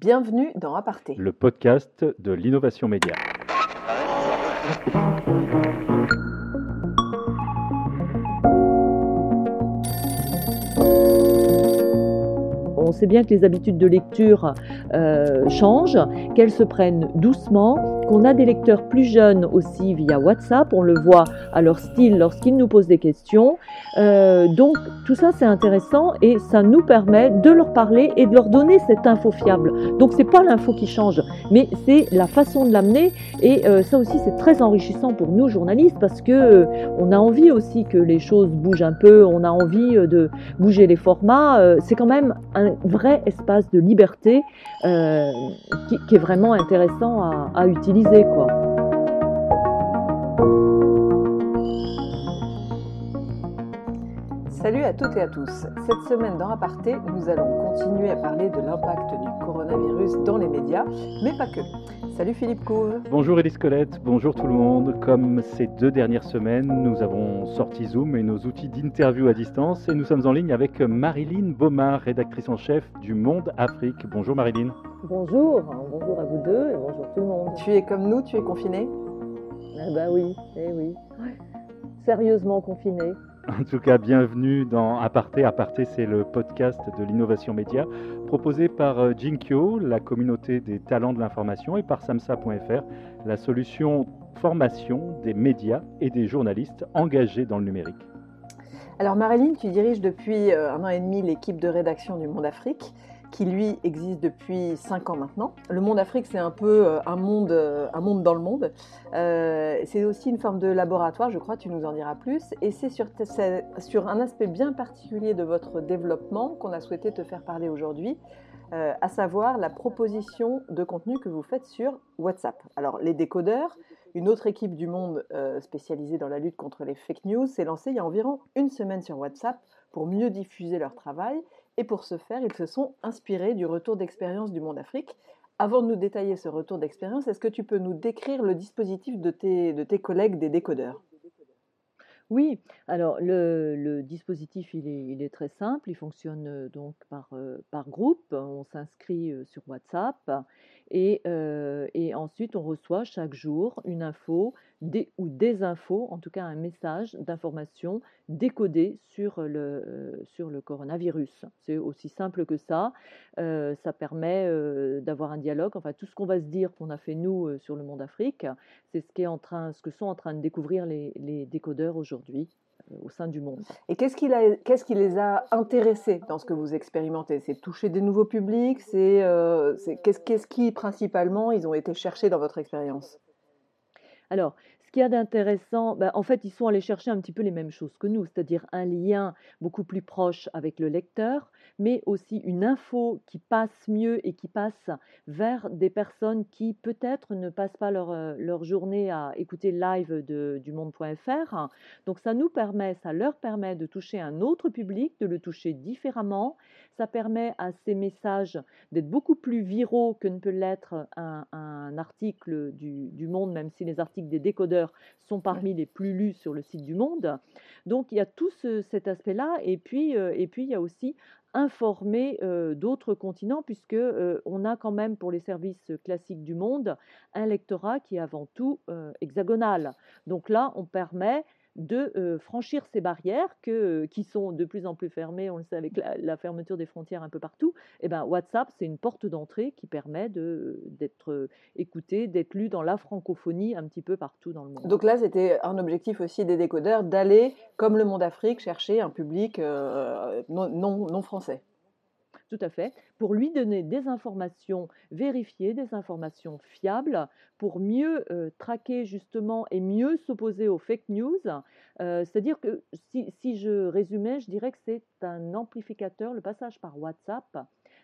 Bienvenue dans Aparté, le podcast de l'innovation média. On sait bien que les habitudes de lecture euh, changent, qu'elles se prennent doucement, qu'on a des lecteurs plus jeunes aussi via WhatsApp, on le voit à leur style lorsqu'ils nous posent des questions. Euh, donc tout ça c'est intéressant et ça nous permet de leur parler et de leur donner cette info fiable. Donc c'est pas l'info qui change, mais c'est la façon de l'amener et euh, ça aussi c'est très enrichissant pour nous journalistes parce que on a envie aussi que les choses bougent un peu, on a envie de bouger les formats. c'est quand même un vrai espace de liberté euh, qui, est vraiment intéressant à utiliser. Quoi. Salut à toutes et à tous. Cette semaine dans Aparté, nous allons continuer à parler de l'impact du coronavirus dans les médias, mais pas que. Salut Philippe Couve. Bonjour Elise Colette, bonjour tout le monde. Comme ces deux dernières semaines, nous avons sorti Zoom et nos outils d'interview à distance et nous sommes en ligne avec Marilyn Baumard, rédactrice en chef du Monde Afrique. Bonjour Marilyn. Bonjour, bonjour à vous deux et bonjour tout le monde. Tu es comme nous, tu es confiné Ah bah oui, eh oui. Sérieusement confiné. En tout cas, bienvenue dans Aparté. Aparté, c'est le podcast de l'innovation média proposé par Jinkyo, la communauté des talents de l'information, et par samsa.fr, la solution formation des médias et des journalistes engagés dans le numérique. Alors Marilyn, tu diriges depuis un an et demi l'équipe de rédaction du Monde Afrique qui lui existe depuis 5 ans maintenant. Le monde Afrique, c'est un peu un monde, un monde dans le monde. Euh, c'est aussi une forme de laboratoire, je crois, tu nous en diras plus. Et c'est sur, un aspect bien particulier de votre développement qu'on a souhaité te faire parler aujourd'hui, euh, à savoir la proposition de contenu que vous faites sur WhatsApp. Alors, les décodeurs, une autre équipe du monde euh, spécialisée dans la lutte contre les fake news, s'est lancée il y a environ une semaine sur WhatsApp pour mieux diffuser leur travail et pour ce faire, ils se sont inspirés du retour d'expérience du Monde Afrique. Avant de nous détailler ce retour d'expérience, est-ce que tu peux nous décrire le dispositif de tes, de tes collègues des décodeurs? Oui, alors le, dispositif il est, très simple, il fonctionne donc par, par groupe, on s'inscrit sur WhatsApp et, euh, et, ensuite on reçoit chaque jour une info des, ou des infos, en tout cas un message d'information décodé sur le, sur le coronavirus. C'est aussi simple que ça, euh, ça permet euh, d'avoir un dialogue, enfin tout ce qu'on va se dire qu'on a fait nous sur le monde Afrique, c'est ce, qui en train, ce que sont en train de découvrir les, les décodeurs aujourd'hui au sein du monde. Et qu'est-ce qui, qui les a intéressés dans ce que vous expérimentez? C'est toucher des nouveaux publics? C'est, euh, qu'est-ce, qui principalement ils ont été chercher dans votre expérience? Alors, ce qu'il y a d'intéressant, ben, en fait, ils sont allés chercher un petit peu les mêmes choses que nous, c'est-à-dire un lien beaucoup plus proche avec le lecteur, mais aussi une info qui passe mieux et qui passe vers des personnes qui peut-être ne passent pas leur, leur journée à écouter live de, du monde.fr. Donc ça nous permet, ça leur permet de toucher un autre public, de le toucher différemment. Ça permet à ces messages d'être beaucoup plus viraux que ne peut l'être un, un article du, du monde, même si les articles des décodeurs sont parmi les plus lus sur le site du Monde. Donc il y a tout ce, cet aspect-là, et puis, euh, et puis il y a aussi informer euh, d'autres continents, puisque euh, on a quand même pour les services classiques du monde un lectorat qui est avant tout hexagonal. Donc là, on permet de euh, franchir ces barrières que, qui sont de plus en plus fermées, on le sait avec la, la fermeture des frontières un peu partout, et ben WhatsApp, c'est une porte d'entrée qui permet d'être écouté, d'être lu dans la francophonie un petit peu partout dans le monde. Donc là, c'était un objectif aussi des décodeurs d'aller, comme le Monde Afrique, chercher un public euh, non, non, non français. Tout à fait, pour lui donner des informations vérifiées, des informations fiables, pour mieux euh, traquer justement et mieux s'opposer aux fake news. Euh, C'est-à-dire que si, je résumais, je dirais que c'est un amplificateur, le passage par WhatsApp,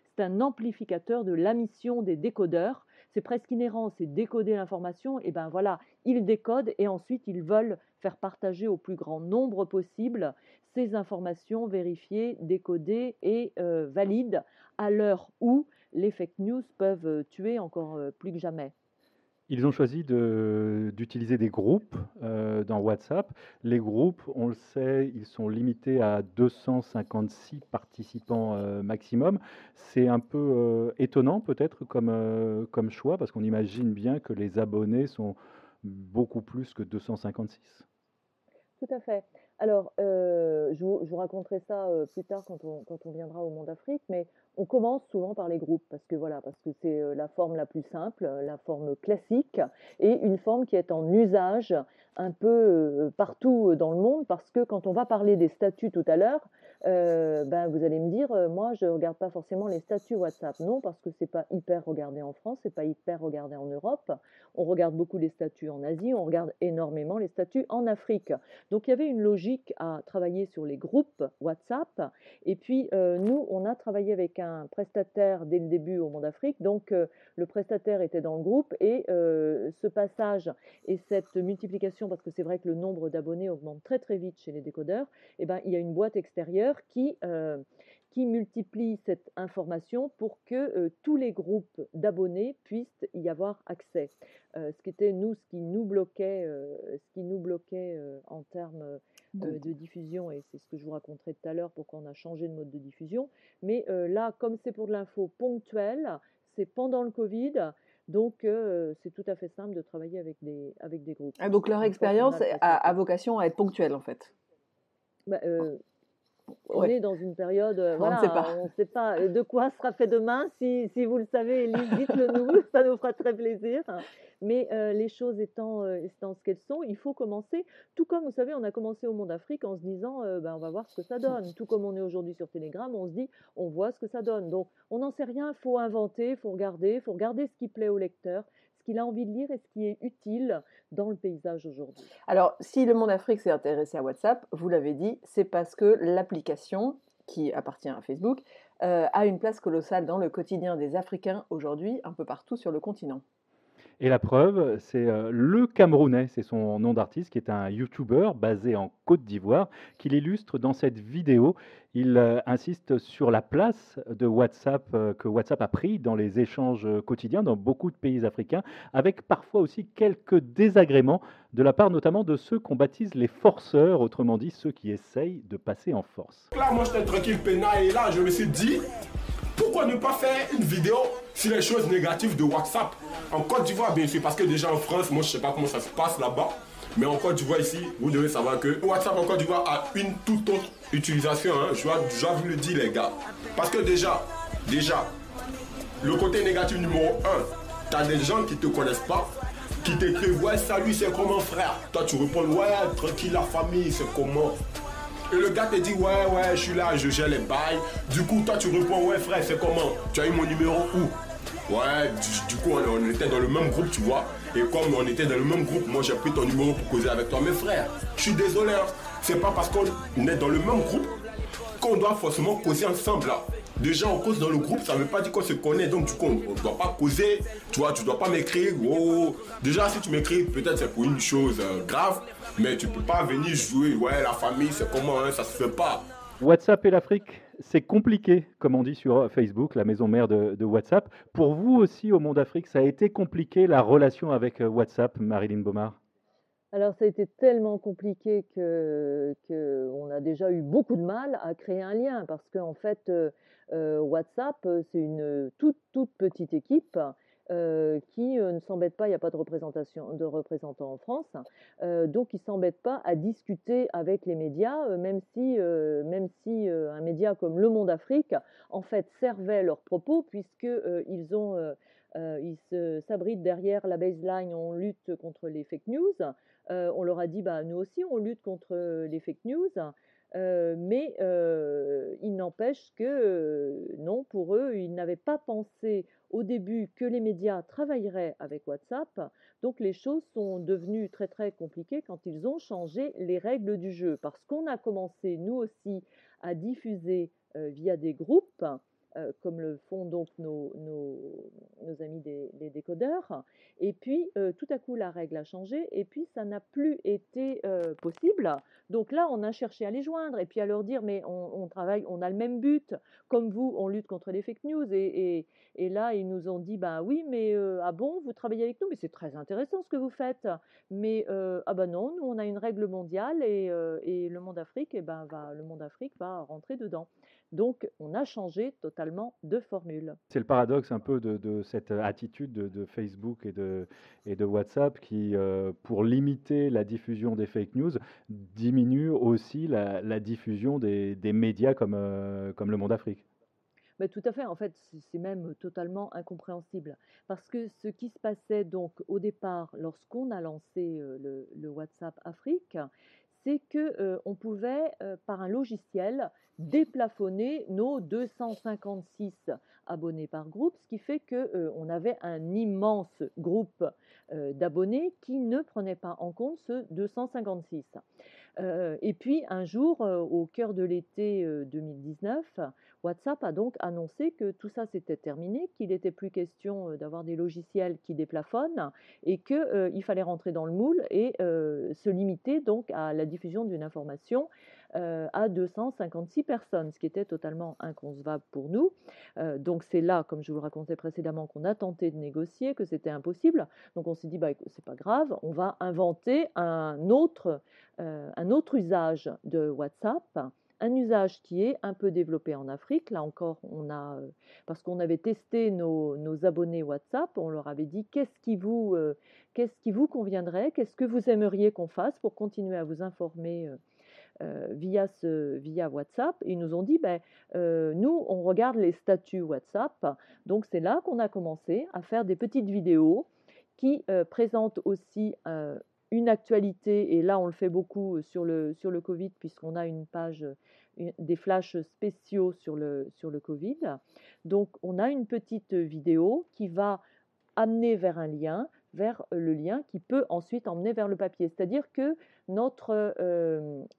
c'est un amplificateur de la mission des décodeurs. C'est presque inhérent, c'est décoder l'information, et ben voilà, ils décodent et ensuite ils veulent faire partager au plus grand nombre possible ces informations vérifiées, décodées et euh, valides à l'heure où les fake news peuvent tuer encore plus que jamais. Ils ont choisi d'utiliser des groupes euh, dans WhatsApp. Les groupes, on le sait, ils sont limités à 256 participants euh, maximum. C'est un peu euh, étonnant peut-être comme, comme choix parce qu'on imagine bien que les abonnés sont beaucoup plus que 256. Tout à fait. Alors, euh, je, vous, raconterai ça euh, plus tard quand on, viendra au Monde Afrique, mais on commence souvent par les groupes parce que voilà, parce que c'est euh, la forme la plus simple, la forme classique et une forme qui est en usage un peu partout dans le monde parce que quand on va parler des statuts tout à l'heure, euh, ben, vous allez me dire, euh, moi, je ne regarde pas forcément les statuts WhatsApp. Non, parce que ce n'est pas hyper regardé en France, ce n'est pas hyper regardé en Europe. On regarde beaucoup les statuts en Asie, on regarde énormément les statuts en Afrique. Donc, il y avait une logique à travailler sur les groupes WhatsApp. Et puis, euh, nous, on a travaillé avec un prestataire dès le début au Monde Afrique. Donc, le prestataire était dans le groupe et ce passage et cette multiplication, parce que c'est vrai que le nombre d'abonnés augmente très, très vite chez les décodeurs, eh ben, il y a une boîte extérieure qui, euh, qui multiplie cette information pour que euh, tous les groupes d'abonnés puissent y avoir accès. Euh, ce qui était nous, ce qui nous bloquait, ce qui nous bloquait en termes de diffusion, et c'est ce que je vous raconterai tout à l'heure, pourquoi on a changé de mode de diffusion. Mais là, comme c'est pour de l'info ponctuelle, c'est pendant le Covid. Donc, c'est tout à fait simple de travailler avec des, avec des groupes. Ah, donc, leur expérience a, vocation à être ponctuelle, en fait bah, on est dans une période, euh, voilà, on ne sait pas de quoi sera fait demain? Si, si vous le savez, dites-le nous, ça nous fera très plaisir. Mais euh, les choses étant, euh, étant ce qu'elles sont, il faut commencer. Tout comme, vous savez, on a commencé au Monde Afrique en se disant, ben, on va voir ce que ça donne. Tout comme on est aujourd'hui sur Telegram, on se dit, on voit ce que ça donne. Donc, on n'en sait rien, il faut inventer, il faut regarder, il faut regarder ce qui plaît au lecteur, qu'il a envie de lire et ce qui est utile dans le paysage aujourd'hui. Alors, si le Monde Afrique s'est intéressé à WhatsApp, vous l'avez dit, c'est parce que l'application qui appartient à Facebook euh, a une place colossale dans le quotidien des Africains aujourd'hui, un peu partout sur le continent. Et la preuve, c'est euh, le Camerounais, c'est son nom d'artiste, qui est un YouTuber basé en Côte d'Ivoire, qui l'illustre dans cette vidéo. Il euh, insiste sur la place de WhatsApp euh, que WhatsApp a pris dans les échanges quotidiens dans beaucoup de pays africains, avec parfois aussi quelques désagréments de la part notamment de ceux qu'on baptise les forceurs, autrement dit ceux qui essayent de passer en force. Là, moi j'étais tranquille, peinard, et là je me suis dit, pourquoi ne pas faire une vidéo sur les choses négatives de WhatsApp En Côte d'Ivoire, bien sûr, parce que déjà en France, moi je sais pas comment ça se passe là-bas. Mais en Côte d'Ivoire ici, vous devez savoir que WhatsApp en Côte d'Ivoire a une toute autre utilisation. Hein. Je dois vous le dire les gars. Parce que déjà, déjà, le côté négatif numéro 1, tu as des gens qui te connaissent pas, qui t'écrivent ouais salut c'est comment frère? Toi tu réponds ouais tranquille la famille c'est comment? Et le gars te dit ouais ouais je suis là, je gère les bails. Du coup toi tu réponds ouais frère c'est comment? Tu as eu mon numéro où? Ouais, du, coup on, était dans le même groupe tu vois. Et comme on était dans le même groupe, moi j'ai pris ton numéro pour causer avec toi. Mais frère, je suis désolé, hein. c'est pas parce qu'on est dans le même groupe qu'on doit forcément causer ensemble là. Déjà, on cause dans le groupe, ça ne veut pas dire qu'on se connaît. Donc, du coup, on ne doit pas causer. Tu vois, tu ne dois pas m'écrire. Oh. Déjà, si tu m'écris, peut-être c'est pour une chose euh, grave. Mais tu peux pas venir jouer. Ouais, la famille, c'est comment hein, Ça se fait pas. WhatsApp et l'Afrique, c'est compliqué, comme on dit sur Facebook, la maison mère de, WhatsApp. Pour vous aussi, au monde Afrique, ça a été compliqué la relation avec euh, WhatsApp, Marilyn Baumard alors ça a été tellement compliqué que qu'on a déjà eu beaucoup de mal à créer un lien parce qu'en fait euh, WhatsApp c'est une toute toute petite équipe euh, qui euh, ne s'embête pas, il n'y a pas de représentation de représentants en France, euh, donc ils ne s'embêtent pas à discuter avec les médias, même si, même si un média comme Le Monde Afrique en fait servait leurs propos puisqu'ils ont ils s'abritent derrière la baseline, on lutte contre les fake news. on leur a dit, bah, nous aussi, on lutte contre les fake news. Mais il n'empêche que non, pour eux, ils n'avaient pas pensé au début que les médias travailleraient avec WhatsApp. Donc les choses sont devenues très très compliquées quand ils ont changé les règles du jeu. Parce qu'on a commencé nous aussi à diffuser euh, via des groupes, euh, comme le font donc nos, amis des, décodeurs. Et puis, tout à coup, la règle a changé et puis ça n'a plus été possible. Donc là, on a cherché à les joindre et puis à leur dire, mais on, travaille, on a le même but. Comme vous, on lutte contre les fake news. Et, et, là, ils nous ont dit, bah oui, mais ah bon, vous travaillez avec nous, mais c'est très intéressant ce que vous faites. Mais ah bah non, nous, on a une règle mondiale et, et le monde Afrique, et eh ben, va, le monde Afrique va rentrer dedans. Donc, on a changé totalement de formule. C'est le paradoxe un peu de, cette attitude de, Facebook et de, et de WhatsApp qui, euh, pour limiter la diffusion des fake news, diminue aussi la, diffusion des, médias comme, euh, comme Le Monde Afrique. Mais tout à fait, en fait, c'est même totalement incompréhensible. Parce que ce qui se passait donc au départ, lorsqu'on a lancé euh, le, le, WhatsApp Afrique, c'est qu'on on pouvait, par un logiciel, déplafonner nos 256 abonnés par groupe, ce qui fait qu'on avait un immense groupe d'abonnés qui ne prenait pas en compte ce 256. et puis un jour, au cœur de l'été 2019, WhatsApp a donc annoncé que tout ça s'était terminé, qu'il n'était plus question d'avoir des logiciels qui déplafonnent et qu'il fallait rentrer dans le moule et se limiter donc à la diffusion d'une information à 256 personnes, ce qui était totalement inconcevable pour nous. donc c'est là, comme je vous le racontais précédemment, qu'on a tenté de négocier, que c'était impossible. Donc on s'est dit, bah, c'est pas grave, on va inventer un autre, un autre usage de WhatsApp un usage qui est un peu développé en Afrique. Là encore, on a, parce qu'on avait testé nos, abonnés WhatsApp, on leur avait dit qu'est-ce qui vous, qu'est-ce qui vous conviendrait, qu'est-ce que vous aimeriez qu'on fasse pour continuer à vous informer euh, via, via WhatsApp? ils nous ont dit, ben, euh, nous, on regarde les statuts WhatsApp. Donc c'est là qu'on a commencé à faire des petites vidéos qui euh, présentent aussi une actualité, et là on le fait beaucoup sur le, sur le Covid, puisqu'on a une page, des flashs spéciaux sur le, sur le Covid. Donc on a une petite vidéo qui va amener vers un lien, vers le lien qui peut ensuite emmener vers le papier. C'est-à-dire que notre,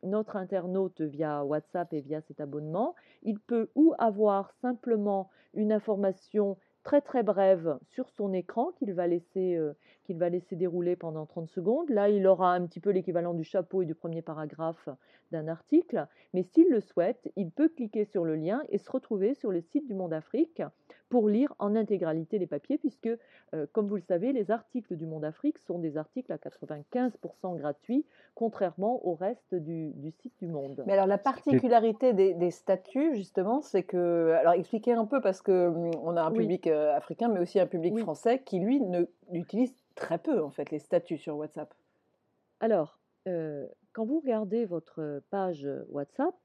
notre internaute via WhatsApp et via cet abonnement, il peut ou avoir simplement une information très très brève sur son écran qu'il va laisser euh, qu'il va laisser dérouler pendant 30 secondes. Là, il aura un petit peu l'équivalent du chapeau et du premier paragraphe d'un article, mais s'il le souhaite, il peut cliquer sur le lien et se retrouver sur le site du Monde Afrique pour lire en intégralité les papiers, puisque, euh, comme vous le savez, les articles du Monde Afrique sont des articles à 95% gratuits, contrairement au reste du, site du Monde. Mais alors la particularité des, statuts, justement, c'est que, alors expliquez un peu, parce que hum, on a un public euh, africain, mais aussi un public français qui, lui, ne utilise très peu, en fait, les statuts sur WhatsApp. Alors, euh, quand vous regardez votre page WhatsApp,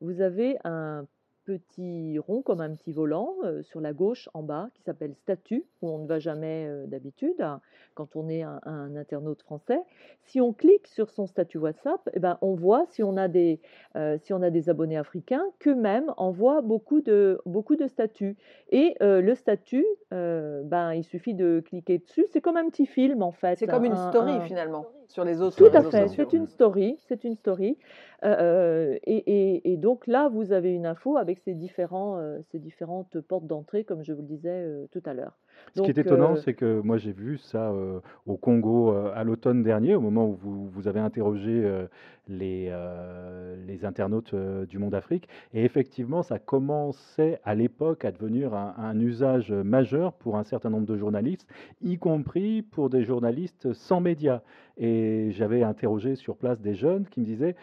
vous avez un petit rond comme un petit volant euh, sur la gauche en bas qui s'appelle statut, où on ne va jamais euh, d'habitude quand on est un, internaute français. Si on clique sur son statut WhatsApp, eh ben, on voit si on, a des, euh, si on a des abonnés africains qu'eux-mêmes envoient beaucoup de, beaucoup de statuts. Et le statut, ben, il suffit de cliquer dessus. C'est comme un petit film en fait. C'est comme une story finalement sur les autres. Tout à fait, c'est une story. C'est une story. et, et, donc là, vous avez une info avec ces, différents, ces différentes portes d'entrée, comme je vous le disais tout à l'heure. Ce qui est étonnant, c'est que moi j'ai vu ça au Congo à l'automne dernier, au moment où vous, vous avez interrogé les, les internautes du monde Afrique. Et effectivement, ça commençait à l'époque à devenir un, un, usage majeur pour un certain nombre de journalistes, y compris pour des journalistes sans médias. Et j'avais interrogé sur place des jeunes qui me disaient,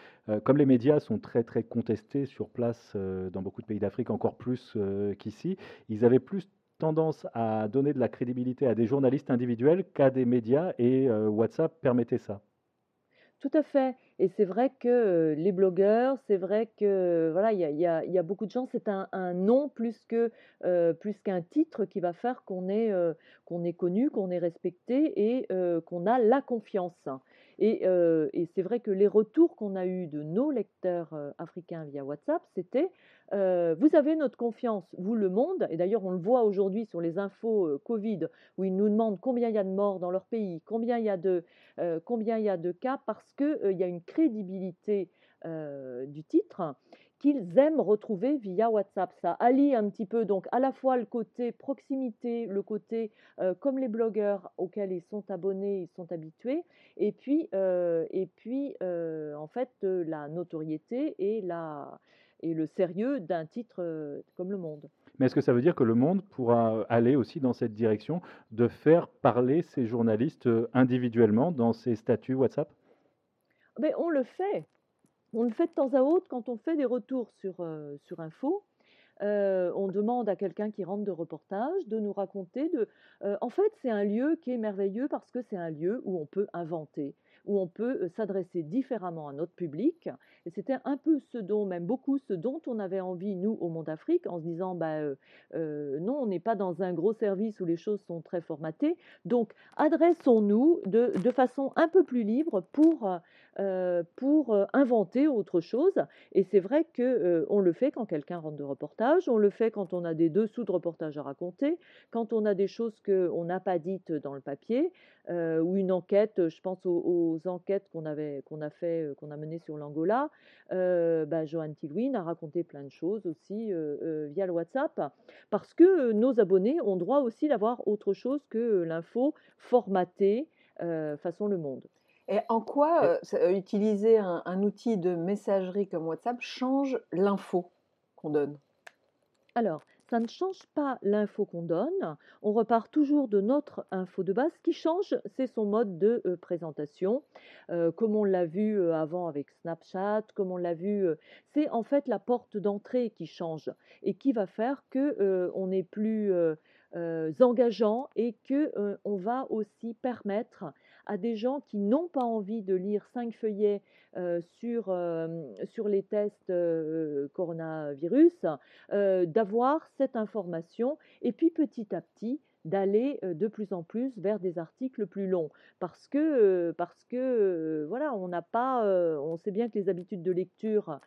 comme les médias sont très très contestés sur place dans beaucoup de pays d'Afrique, encore plus qu'ici, ils avaient plus tendance à donner de la crédibilité à des journalistes individuels qu'à des médias et WhatsApp permettait ça. Tout à fait. Et c'est vrai que les blogueurs, c'est vrai que voilà, il y a, beaucoup de gens, c'est un, nom plus que plus qu'un titre qui va faire qu'on est qu'on est connu, qu'on est respecté et qu'on a la confiance. Et, c'est vrai que les retours qu'on a eus de nos lecteurs africains via WhatsApp, c'était vous avez notre confiance, vous le monde, et d'ailleurs on le voit aujourd'hui sur les infos Covid, où ils nous demandent combien il y a de morts dans leur pays, combien il y a de, combien il y a de cas, parce qu'il il y a une crédibilité du titre qu'ils aiment retrouver via WhatsApp. Ça allie un petit peu donc à la fois le côté proximité, le côté comme les blogueurs auxquels ils sont abonnés, ils sont habitués, et puis, et puis en fait la notoriété et, la, et le sérieux d'un titre comme Le Monde. Mais est-ce que ça veut dire que le monde pourra aller aussi dans cette direction de faire parler ces journalistes individuellement dans ces statuts WhatsApp? Mais On le fait. On le fait de temps à autre quand on fait des retours sur, sur info. on demande à quelqu'un qui rentre de reportage de nous raconter de. en fait, c'est un lieu qui est merveilleux parce que c'est un lieu où on peut inventer où on peut s'adresser différemment à notre public. Et c'était un peu ce dont, même beaucoup, ce dont on avait envie, nous, au Monde Afrique, en se disant, bah, non, on n'est pas dans un gros service où les choses sont très formatées. Donc, adressons-nous de, de, façon un peu plus libre pour, pour inventer autre chose. Et c'est vrai qu'on on le fait quand quelqu'un rentre de reportage, on le fait quand on a des dessous de reportage à raconter, quand on a des choses qu'on n'a pas dites dans le papier, ou une enquête, je pense aux enquêtes qu'on avait qu'on a fait, euh, qu'on a menées sur l'Angola, euh, bah, Johan Tilwin a raconté plein de choses aussi euh, via le WhatsApp, parce que nos abonnés ont droit aussi d'avoir autre chose que l'info formatée façon Le Monde. Et en quoi utiliser un, outil de messagerie comme WhatsApp change l'info qu'on donne? Alors, ça ne change pas l'info qu'on donne. On repart toujours de notre info de base. Ce qui change, c'est son mode de euh, présentation. Euh, comme on l'a vu euh, avant avec Snapchat, comme on l'a vu, c'est en fait la porte d'entrée qui change et qui va faire que on est plus engageant et que on va aussi permettre à des gens qui n'ont pas envie de lire cinq feuillets sur, sur les tests coronavirus, d'avoir cette information et puis petit à petit d'aller de plus en plus vers des articles plus longs. Parce que parce que voilà on n'a pas on sait bien que les habitudes de lecture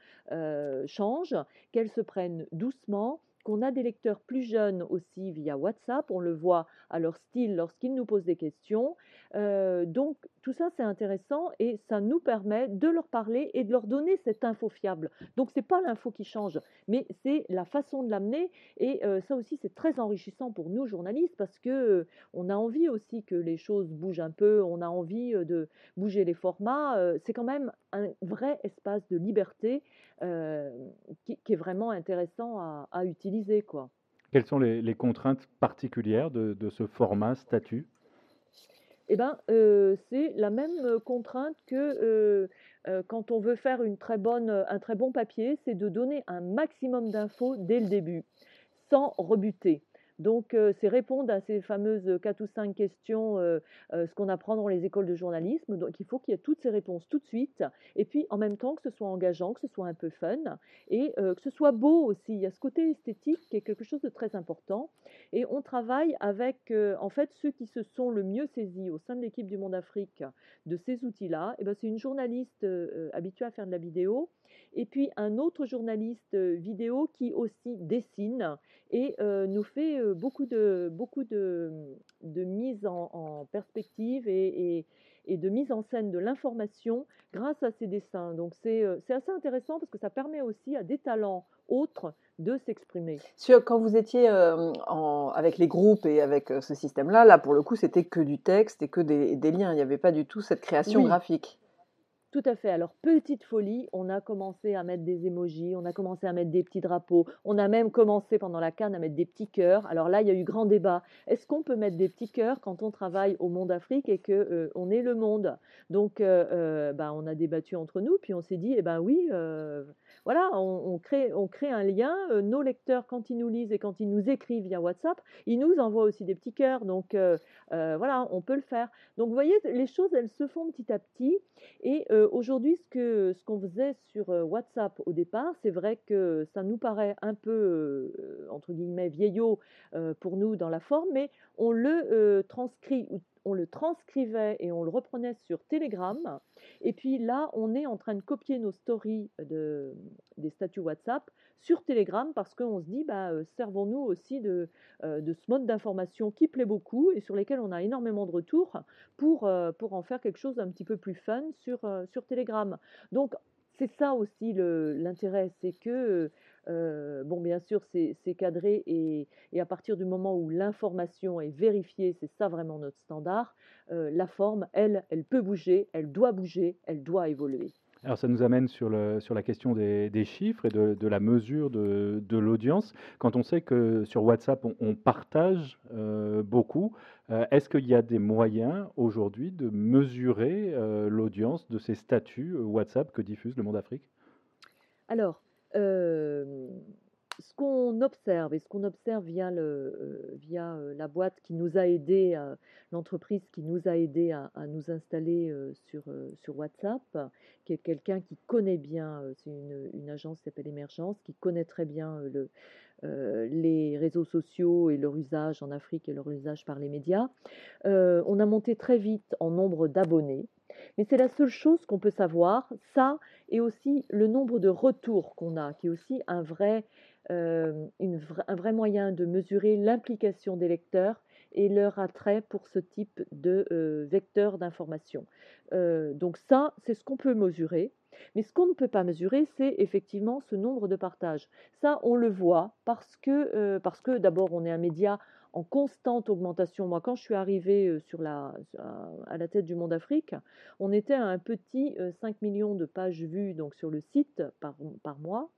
changent qu'elles se prennent doucement qu'on a des lecteurs plus jeunes aussi via WhatsApp, on le voit à leur style lorsqu'ils nous posent des questions. Euh, donc tout ça c'est intéressant et ça nous permet de leur parler et de leur donner cette info fiable. Donc c'est pas l'info qui change, mais c'est la façon de l'amener et euh, ça aussi c'est très enrichissant pour nous journalistes parce que euh, on a envie aussi que les choses bougent un peu, on a envie de bouger les formats. c'est quand même un vrai espace de liberté qui, est vraiment intéressant à, utiliser quoi. Quelles sont les, contraintes particulières de, de ce format statut? Eh ben, euh, c'est la même euh, contrainte que euh, quand on veut faire une très bonne, un très bon papier, c'est de donner un maximum d'infos dès le début, sans rebuter. Donc, c'est répondre à ces fameuses 4 ou 5 questions, ce qu'on apprend dans les écoles de journalisme. Donc, il faut qu'il y ait toutes ces réponses tout de suite. Et puis, en même temps, que ce soit engageant, que ce soit un peu fun et que ce soit beau aussi. Il y a ce côté esthétique qui est quelque chose de très important. Et on travaille avec, en fait, ceux qui se sont le mieux saisis au sein de l'équipe du Monde Afrique de ces outils-là. Et ben, c'est une journaliste habituée à faire de la vidéo et puis un autre journaliste vidéo qui aussi dessine et nous fait beaucoup de, beaucoup de, de mise en, perspective et, et, de mise en scène de l'information grâce à ces dessins. Donc c'est assez intéressant parce que ça permet aussi à des talents autres de s'exprimer. Quand vous étiez en, avec les groupes et avec ce système-là, là pour le coup c'était que du texte et que des, des liens, il n'y avait pas du tout cette création graphique. Tout à fait. Alors, petite folie, on a commencé à mettre des émojis, on a commencé à mettre des petits drapeaux, on a même commencé pendant la canne à mettre des petits cœurs. Alors là, il y a eu grand débat. Est-ce qu'on peut mettre des petits cœurs quand on travaille au Monde Afrique et que euh, on est le monde? Donc, euh, euh, ben, on a débattu entre nous, puis on s'est dit, eh ben oui, voilà, on, crée, on crée un lien. nos lecteurs, quand ils nous lisent et quand ils nous écrivent via WhatsApp, ils nous envoient aussi des petits cœurs. Donc, voilà, on peut le faire. Donc, vous voyez, les choses, elles se font petit à petit. Et aujourd'hui, ce qu'on faisait sur WhatsApp au départ, c'est vrai que ça nous paraît un peu, entre guillemets, vieillot pour nous dans la forme, mais on le transcrit on le transcrivait et on le reprenait sur Telegram. Et puis là, on est en train de copier nos stories de, des statuts WhatsApp sur Telegram parce qu'on se dit, bah, euh, servons-nous aussi de, euh, de, ce mode d'information qui plaît beaucoup et sur lesquels on a énormément de retours pour, euh, pour en faire quelque chose d'un petit peu plus fun sur, sur Telegram. Donc, c'est ça aussi l'intérêt, c'est que bon, bien sûr, c'est cadré et, à partir du moment où l'information est vérifiée, c'est ça vraiment notre standard, la forme, elle, elle peut bouger, elle doit bouger, elle doit évoluer. Alors ça nous amène sur, la question des, chiffres et de, la mesure de, l'audience. Quand on sait que sur WhatsApp, on, partage euh, beaucoup, est-ce qu'il y a des moyens aujourd'hui de mesurer l'audience de ces statuts WhatsApp que diffuse le Monde Afrique? Alors, ce qu'on observe et ce qu'on observe via, le, via la boîte qui nous a aidé, l'entreprise qui nous a aidé à, nous installer sur, sur WhatsApp, qui est quelqu'un qui connaît bien, c'est une, une, agence qui s'appelle Émergence, qui connaît très bien le, les réseaux sociaux et leur usage en Afrique et leur usage par les médias. on a monté très vite en nombre d'abonnés. Mais c'est la seule chose qu'on peut savoir, ça, et aussi le nombre de retours qu'on a, qui est aussi un vrai, euh, un vrai moyen de mesurer l'implication des lecteurs et leur attrait pour ce type de euh, vecteur d'information. Euh, donc ça, c'est ce qu'on peut mesurer. Mais ce qu'on ne peut pas mesurer, c'est effectivement ce nombre de partages. Ça, on le voit parce que, parce que d'abord, on est un média en constante augmentation. Moi, quand je suis arrivée sur la, à la tête du Monde Afrique, on était à un petit 5 millions de pages vues donc sur le site par, par mois.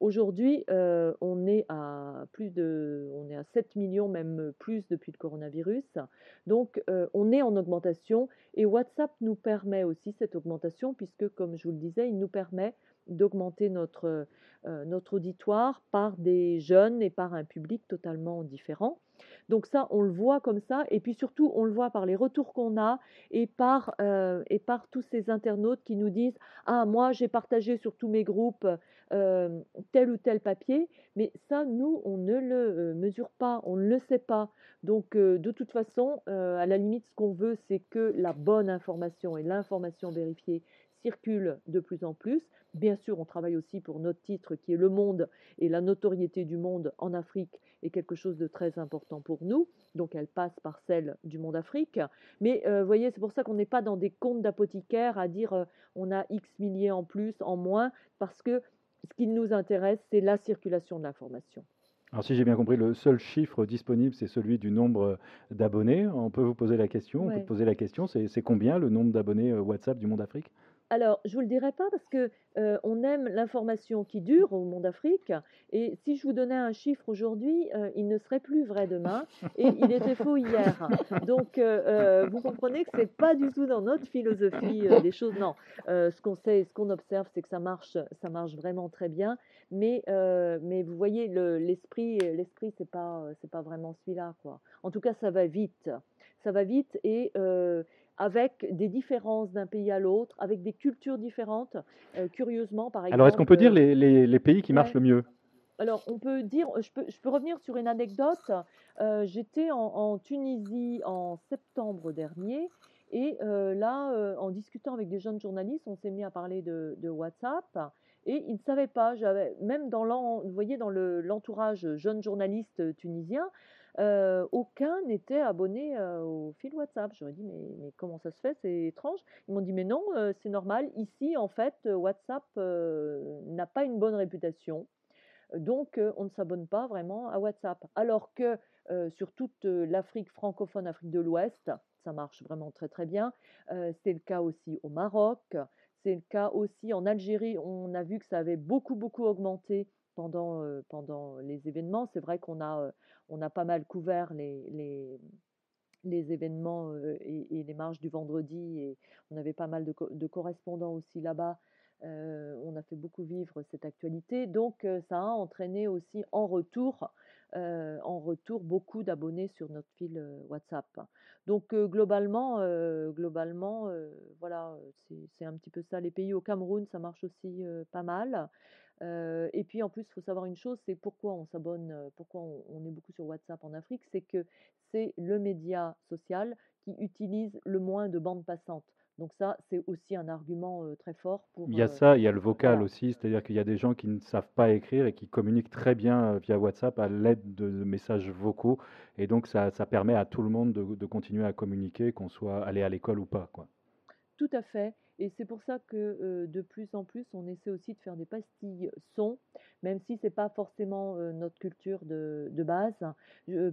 Aujourd'hui, on est à plus de, on est à 7 millions, même plus depuis le coronavirus. Donc, on est en augmentation et WhatsApp nous permet aussi cette augmentation puisque, comme je vous le disais, il nous permet d'augmenter notre, notre auditoire par des jeunes et par un public totalement différent. Donc ça, on le voit comme ça, et puis surtout, on le voit par les retours qu'on a et par, euh, et par tous ces internautes qui nous disent Ah, moi, j'ai partagé sur tous mes groupes euh, tel ou tel papier, mais ça, nous, on ne le euh, mesure pas, on ne le sait pas. Donc, de toute façon, à la limite, ce qu'on veut, c'est que la bonne information et l'information vérifiée circulent de plus en plus. Bien sûr, on travaille aussi pour notre titre qui est Le Monde et la notoriété du monde en Afrique est quelque chose de très important pour nous. Donc elle passe par celle du monde Afrique. Mais euh, vous voyez, c'est pour ça qu'on n'est pas dans des comptes d'apothicaires à dire euh, on a X milliers en plus, en moins, parce que ce qui nous intéresse, c'est la circulation de l'information. Alors si j'ai bien compris, le seul chiffre disponible, c'est celui du nombre d'abonnés. On peut vous poser la question, on peut poser la question, c'est combien le nombre d'abonnés euh, WhatsApp du monde Afrique? Alors, je ne vous le dirai pas parce que on aime l'information qui dure au monde Afrique. Et si je vous donnais un chiffre aujourd'hui, il ne serait plus vrai demain et il était faux hier. Donc, vous comprenez que ce n'est pas du tout dans notre philosophie des choses. Non, ce qu'on sait, ce qu'on observe, c'est que ça marche, ça marche vraiment très bien. Mais, mais vous voyez, l'esprit, l'esprit, c'est pas, c'est pas vraiment celui-là, quoi. En tout cas, ça va vite. Ça va vite et avec des différences d'un pays à l'autre, avec des cultures différentes. Euh, curieusement, par exemple. Alors, est-ce qu'on peut dire euh, les, les, pays qui marchent le mieux? Alors, on peut dire, je peux, je peux, revenir sur une anecdote. Euh, j'étais en, Tunisie en septembre dernier et là, en discutant avec des jeunes journalistes, on s'est mis à parler de, de WhatsApp et ils ne savaient pas. Même dans l'entourage jeune journaliste tunisien, aucun n'était abonné au fil WhatsApp. J'aurais dit, mais, mais, comment ça se fait? C'est étrange. Ils m'ont dit, mais non, c'est normal. Ici, en fait, WhatsApp n'a pas une bonne réputation. Donc, on ne s'abonne pas vraiment à WhatsApp. Alors que sur toute l'Afrique francophone, Afrique de l'Ouest, ça marche vraiment très très bien. c'est le cas aussi au Maroc. C'est le cas aussi en Algérie. On a vu que ça avait beaucoup beaucoup augmenté pendant, pendant les événements. C'est vrai qu'on a on a pas mal couvert les, événements et, les marches du vendredi et on avait pas mal de, correspondants aussi là-bas. on a fait beaucoup vivre cette actualité, donc ça a entraîné aussi en retour, en retour beaucoup d'abonnés sur notre fil WhatsApp. Donc globalement, globalement, voilà, c'est un petit peu ça. Les pays au Cameroun, ça marche aussi pas mal et puis en plus, il faut savoir une chose, c'est pourquoi on s'abonne, pourquoi on, est beaucoup sur WhatsApp en Afrique, c'est que c'est le média social qui utilise le moins de bandes passantes. Donc ça, c'est aussi un argument très fort pour... Il y a ça, il y a le vocal aussi, c'est-à-dire qu'il y a des gens qui ne savent pas écrire et qui communiquent très bien via WhatsApp à l'aide de messages vocaux. Et donc ça, ça permet à tout le monde de, de continuer à communiquer, qu'on soit allé à l'école ou pas. Quoi. Tout à fait. Et c'est pour ça que de plus en plus, on essaie aussi de faire des pastilles son, même si ce n'est pas forcément notre culture de, base,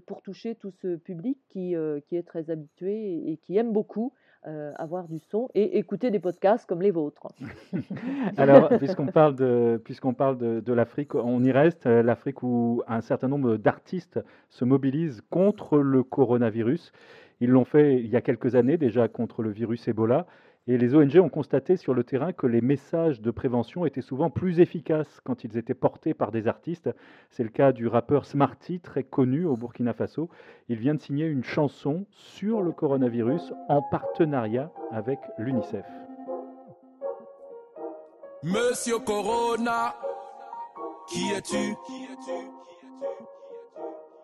pour toucher tout ce public qui, qui est très habitué et qui aime beaucoup euh, avoir du son et écouter des podcasts comme les vôtres. Alors, puisqu'on parle de, puisqu'on de, l'Afrique, on y reste, euh, l'Afrique où un certain nombre d'artistes se mobilisent contre le coronavirus. Ils l'ont fait il y a quelques années déjà contre le virus Ebola. Et les ONG ont constaté sur le terrain que les messages de prévention étaient souvent plus efficaces quand ils étaient portés par des artistes. C'est le cas du rappeur Smarty, très connu au Burkina Faso. Il vient de signer une chanson sur le coronavirus en partenariat avec l'UNICEF. Monsieur Corona, qui es-tu?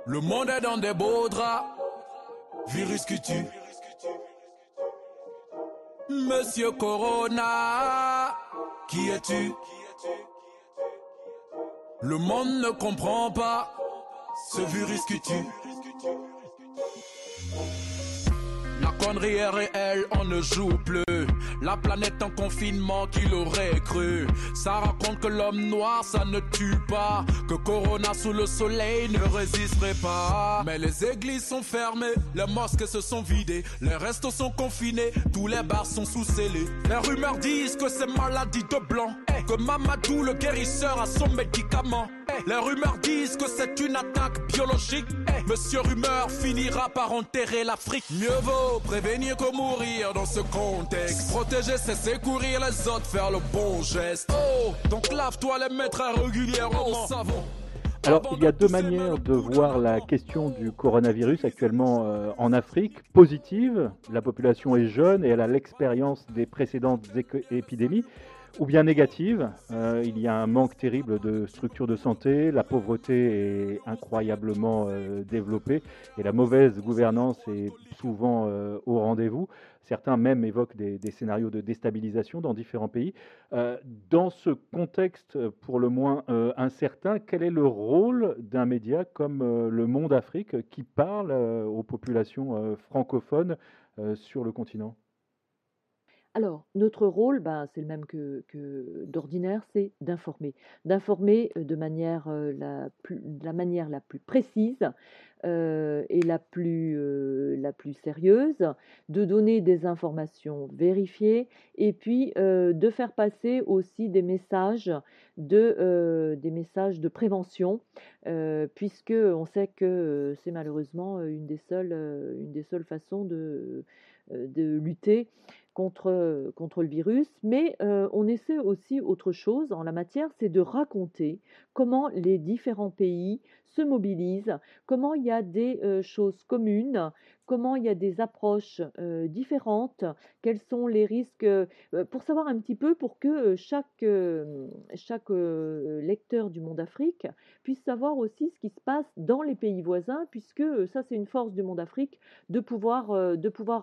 Le monde est dans des beaux draps, virus que tu Monsieur Corona, qui es-tu? Le monde ne comprend pas ce virus que tu. Connerie est on ne joue plus. La planète en confinement, qui l'aurait cru? Ça raconte que l'homme noir, ça ne tue pas. Que Corona sous le soleil ne résisterait pas. Mais les églises sont fermées, les mosquées se sont vidées, les restos sont confinés, tous les bars sont sous scellés. Les rumeurs disent que c'est maladie de blanc. Que Mamadou, le guérisseur, a son médicament. Les rumeurs disent que c'est une attaque biologique. Monsieur Rumeur finira par enterrer l'Afrique. Mieux vaut prévenir que mourir dans ce contexte. Protéger, c'est secourir les autres, faire le bon geste. Oh, donc lave-toi les mettre régulièrement au savon. Alors, il y a deux manières de voir la question du coronavirus actuellement euh, en Afrique. Positive, la population est jeune et elle a l'expérience des précédentes épidémies ou bien négative. Euh, il y a un manque terrible de structures de santé, la pauvreté est incroyablement euh, développée et la mauvaise gouvernance est souvent euh, au rendez-vous. Certains même évoquent des, des, scénarios de déstabilisation dans différents pays. dans ce contexte pour le moins incertain, quel est le rôle d'un média comme Le Monde Afrique qui parle aux populations francophones sur le continent? Alors, notre rôle, ben, c'est le même que, d'ordinaire, c'est d'informer. D'informer de manière, la, plus, manière la plus précise et la plus, sérieuse, de donner des informations vérifiées et puis de faire passer aussi des messages de, prévention, puisque on sait que c'est malheureusement une des seules, façons de lutter contre, contre le virus, mais on essaie aussi autre chose en la matière, c'est de raconter comment les différents pays se mobilisent, comment il y a des choses communes, comment il y a des approches différentes, quels sont les risques, pour savoir un petit peu, pour que chaque, lecteur du Monde Afrique puisse savoir aussi ce qui se passe dans les pays voisins, puisque ça c'est une force du Monde Afrique de pouvoir,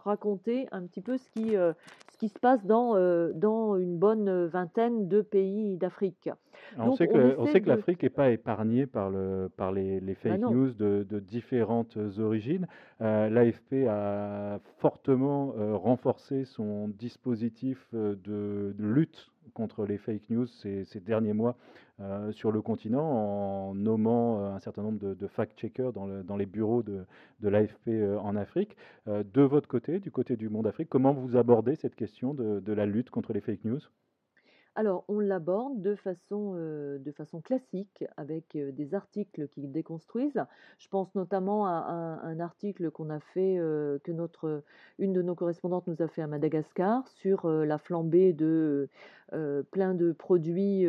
raconter un petit peu ce qui, se passe dans une bonne vingtaine de pays d'Afrique. On, sait que, on sait que l'Afrique n'est pas épargnée par, le, par les, les bah fake news de, de, différentes origines. Euh, L'AFP a fortement euh, renforcé son dispositif euh, de, lutte contre les fake news ces, ces derniers mois euh, sur le continent en nommant un certain nombre de, de fact-checkers dans, le, dans, les bureaux de, de l'AFP en Afrique. de votre côté, du côté du monde Afrique, comment vous abordez cette question de, de la lutte contre les fake news? Alors, on l'aborde de façon, de façon classique avec des articles qui déconstruisent. Je pense notamment à un, article qu'on a fait, que notre, une de nos correspondantes nous a fait à Madagascar sur la flambée de plein de produits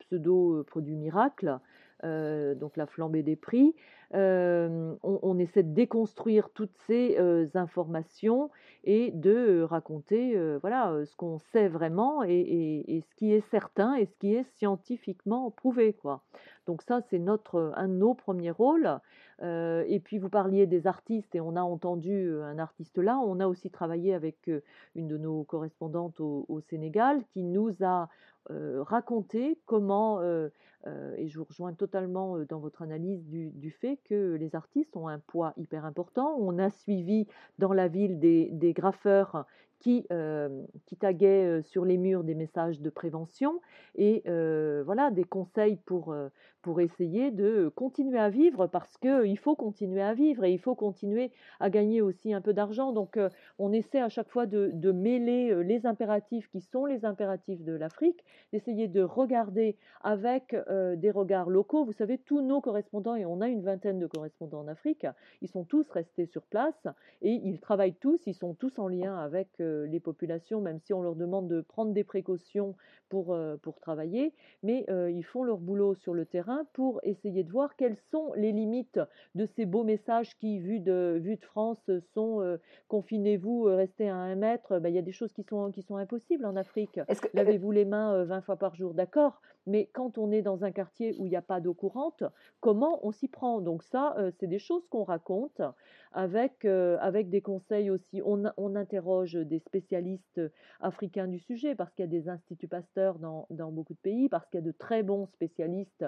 pseudo-produits miracles. Donc la flambée des prix. on, essaie de déconstruire toutes ces informations et de raconter voilà, ce qu'on sait vraiment et, ce qui est certain et ce qui est scientifiquement prouvé. Quoi. Donc ça, c'est notre, un de nos premiers rôles. et puis vous parliez des artistes et on a entendu un artiste là. On a aussi travaillé avec une de nos correspondantes au Sénégal qui nous a raconté comment euh, et je vous rejoins totalement dans votre analyse du, fait que les artistes ont un poids hyper important. On a suivi dans la ville des, graffeurs qui, qui taguaient sur les murs des messages de prévention et voilà des conseils pour, pour essayer de continuer à vivre parce qu'il faut continuer à vivre et il faut continuer à gagner aussi un peu d'argent. Donc on essaie à chaque fois de, mêler les impératifs qui sont les impératifs de l'Afrique, d'essayer de regarder avec des regards locaux. Vous savez, tous nos correspondants, et on a une vingtaine de correspondants en Afrique, ils sont tous restés sur place et ils travaillent tous, ils sont tous en lien avec les populations, même si on leur demande de prendre des précautions pour, pour travailler, mais ils font leur boulot sur le terrain pour essayer de voir quelles sont les limites de ces beaux messages qui, vus de, de France, sont confinez-vous, restez à un mètre. Ben, il y a des choses qui sont, qui sont impossibles en Afrique. Lavez-vous les mains 20 fois par jour, d'accord, mais quand on est dans un quartier où il n'y a pas d'eau courante, comment on s'y prend? Donc ça, c'est des choses qu'on raconte avec, avec des conseils aussi. On, on, interroge des spécialistes africains du sujet parce qu'il y a des instituts pasteurs dans, dans beaucoup de pays, parce qu'il y a de très bons spécialistes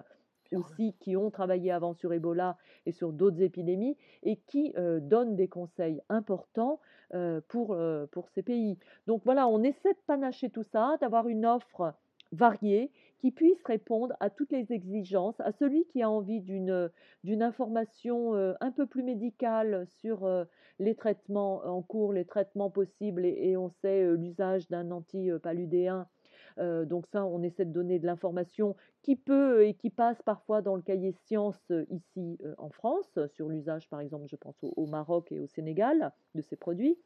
aussi qui ont travaillé avant sur Ebola et sur d'autres épidémies et qui donnent des conseils importants pour, pour ces pays. Donc voilà, on essaie de panacher tout ça, d'avoir une offre variée qui puisse répondre à toutes les exigences, à celui qui a envie d'une, d'une information un peu plus médicale sur les traitements en cours, les traitements possibles, et, on sait l'usage d'un antipaludéen donc ça, on essaie de donner de l'information qui peut et qui passe parfois dans le cahier sciences ici en France, sur l'usage par exemple, je pense au, Maroc et au Sénégal de ces produits.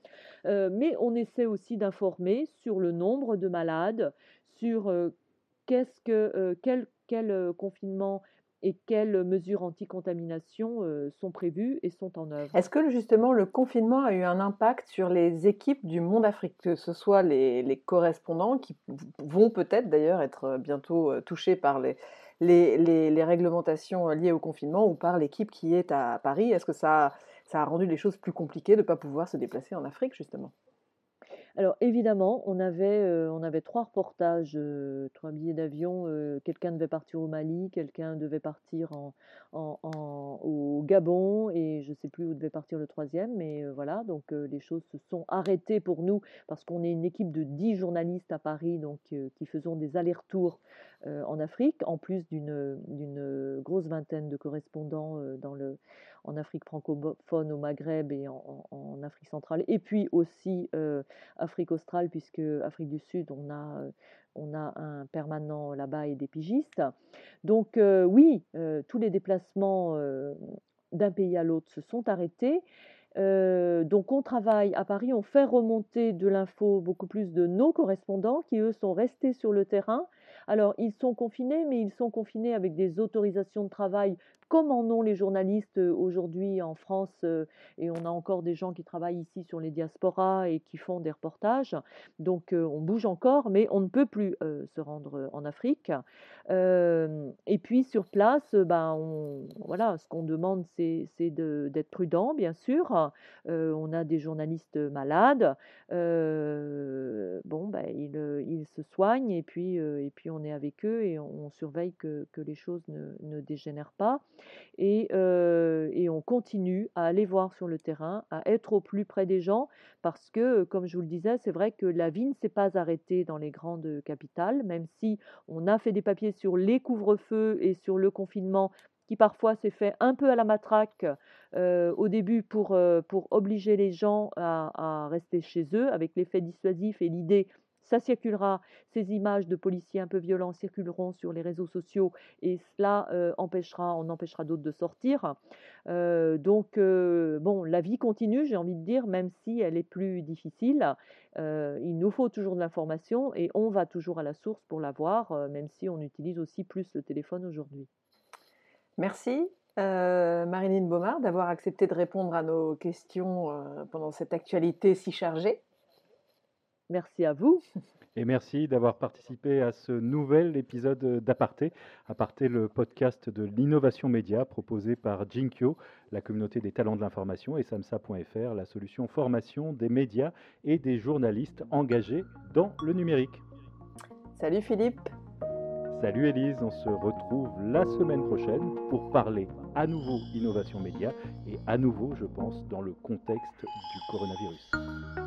mais on essaie aussi d'informer sur le nombre de malades, sur qu'est-ce que, quel, quel confinement et quelles mesures anti-contamination sont prévues et sont en œuvre? Est-ce que justement le confinement a eu un impact sur les équipes du Monde Afrique, que ce soit les, correspondants qui vont peut-être d'ailleurs être bientôt touchés par les, réglementations liées au confinement ou par l'équipe qui est à Paris? Est-ce que ça a rendu les choses plus compliquées de ne pas pouvoir se déplacer en Afrique justement? Alors évidemment, on avait, avait trois reportages, trois billets d'avion. quelqu'un devait partir au Mali, quelqu'un devait partir au Gabon et je ne sais plus où devait partir le troisième. Mais voilà, donc les choses se sont arrêtées pour nous parce qu'on est une équipe de dix journalistes à Paris, donc qui faisons des allers-retours en Afrique, en plus d'une grosse vingtaine de correspondants dans le en Afrique francophone, au Maghreb et en, Afrique centrale, et puis aussi euh, Afrique australe, puisque Afrique du Sud, on a, euh, on a un permanent là-bas et des pigistes. Donc euh, oui, tous les déplacements d'un pays à l'autre se sont arrêtés. donc on travaille à Paris, on fait remonter de l'info beaucoup plus de nos correspondants qui, eux, sont restés sur le terrain. Alors, ils sont confinés, mais ils sont confinés avec des autorisations de travail comme en ont les journalistes aujourd'hui en France, et on a encore des gens qui travaillent ici sur les diasporas et qui font des reportages. Donc on bouge encore, mais on ne peut plus se rendre en Afrique. et puis sur place, ben, voilà, ce qu'on demande, c'est d'être prudent, bien sûr. on a des journalistes malades. bon, ben, ils, se soignent et puis, et puis on est avec eux et on, surveille que, les choses ne, ne dégénèrent pas. Et, on continue à aller voir sur le terrain, à être au plus près des gens, parce que, comme je vous le disais, c'est vrai que la vie ne s'est pas arrêtée dans les grandes capitales, même si on a fait des papiers sur les couvre-feux et sur le confinement qui parfois s'est fait un peu à la matraque au début pour, pour obliger les gens à, à, rester chez eux avec l'effet dissuasif et l'idée ça circulera, ces images de policiers un peu violents circuleront sur les réseaux sociaux et cela euh, empêchera, on empêchera d'autres de sortir. Euh, donc, euh, bon, la vie continue, j'ai envie de dire, même si elle est plus difficile. il nous faut toujours de l'information et on va toujours à la source pour l'avoir, même si on utilise aussi plus le téléphone aujourd'hui. Merci. Marilyn Baumard d'avoir accepté de répondre à nos questions pendant cette actualité si chargée. Merci à vous. Et merci d'avoir participé à ce nouvel épisode d'Aparté. Aparté, le podcast de l'innovation média proposé par Jinkyo, la communauté des talents de l'information, et samsa.fr, la solution formation des médias et des journalistes engagés dans le numérique. Salut Philippe. Salut Elise, on se retrouve la semaine prochaine pour parler à nouveau innovation média et à nouveau, je pense, dans le contexte du coronavirus.